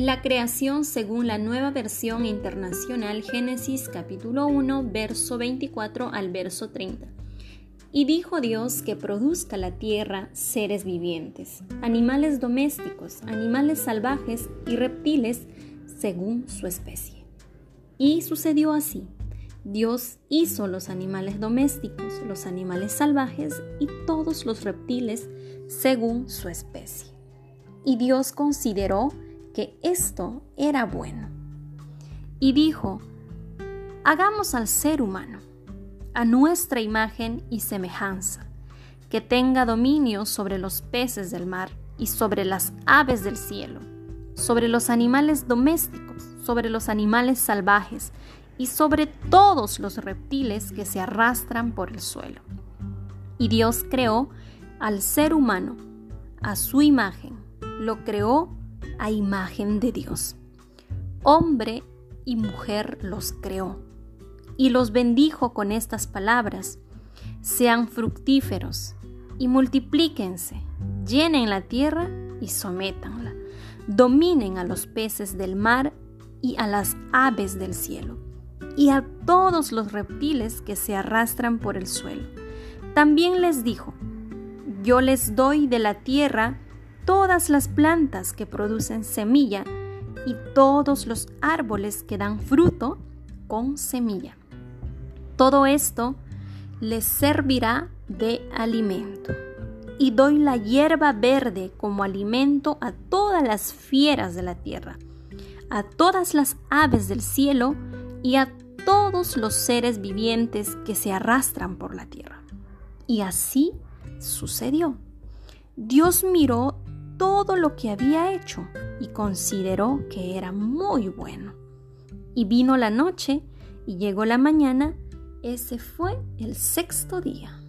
La creación según la nueva versión internacional Génesis capítulo 1 verso 24 al verso 30. Y dijo Dios que produzca la tierra seres vivientes, animales domésticos, animales salvajes y reptiles según su especie. Y sucedió así. Dios hizo los animales domésticos, los animales salvajes y todos los reptiles según su especie. Y Dios consideró esto era bueno. Y dijo, hagamos al ser humano, a nuestra imagen y semejanza, que tenga dominio sobre los peces del mar y sobre las aves del cielo, sobre los animales domésticos, sobre los animales salvajes y sobre todos los reptiles que se arrastran por el suelo. Y Dios creó al ser humano, a su imagen, lo creó a imagen de Dios. Hombre y mujer los creó y los bendijo con estas palabras. Sean fructíferos y multiplíquense, llenen la tierra y sométanla, dominen a los peces del mar y a las aves del cielo, y a todos los reptiles que se arrastran por el suelo. También les dijo, yo les doy de la tierra todas las plantas que producen semilla y todos los árboles que dan fruto con semilla. Todo esto les servirá de alimento. Y doy la hierba verde como alimento a todas las fieras de la tierra, a todas las aves del cielo y a todos los seres vivientes que se arrastran por la tierra. Y así sucedió. Dios miró todo lo que había hecho y consideró que era muy bueno. Y vino la noche y llegó la mañana, ese fue el sexto día.